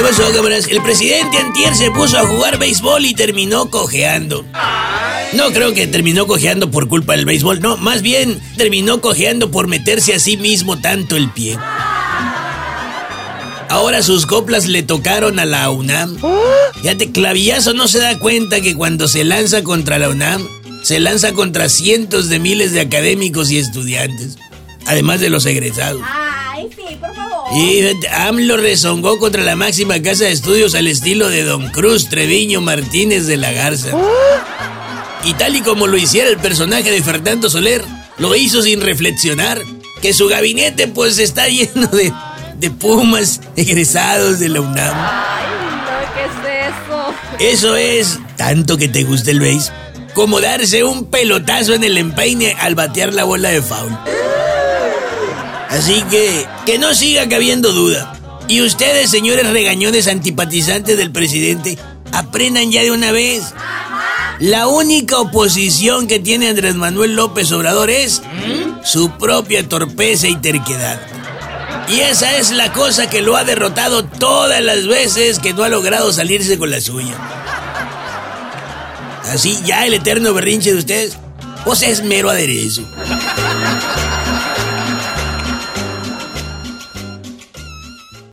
¿Qué pasó? El presidente Antier se puso a jugar béisbol y terminó cojeando. No creo que terminó cojeando por culpa del béisbol, no, más bien terminó cojeando por meterse a sí mismo tanto el pie. Ahora sus coplas le tocaron a la UNAM. Fíjate, Clavillazo no se da cuenta que cuando se lanza contra la UNAM, se lanza contra cientos de miles de académicos y estudiantes, además de los egresados. Y AMLO rezongó contra la máxima casa de estudios al estilo de Don Cruz Treviño Martínez de la Garza. Y tal y como lo hiciera el personaje de Fernando Soler, lo hizo sin reflexionar, que su gabinete pues está lleno de, de pumas egresados de la UNAM. Ay, no, ¿qué es eso? Eso es tanto que te gusta el béis, como darse un pelotazo en el empeine al batear la bola de foul. Así que, que no siga cabiendo duda. Y ustedes, señores regañones antipatizantes del presidente, aprendan ya de una vez. La única oposición que tiene Andrés Manuel López Obrador es su propia torpeza y terquedad. Y esa es la cosa que lo ha derrotado todas las veces que no ha logrado salirse con la suya. Así ya el eterno berrinche de ustedes, pues es mero aderezo.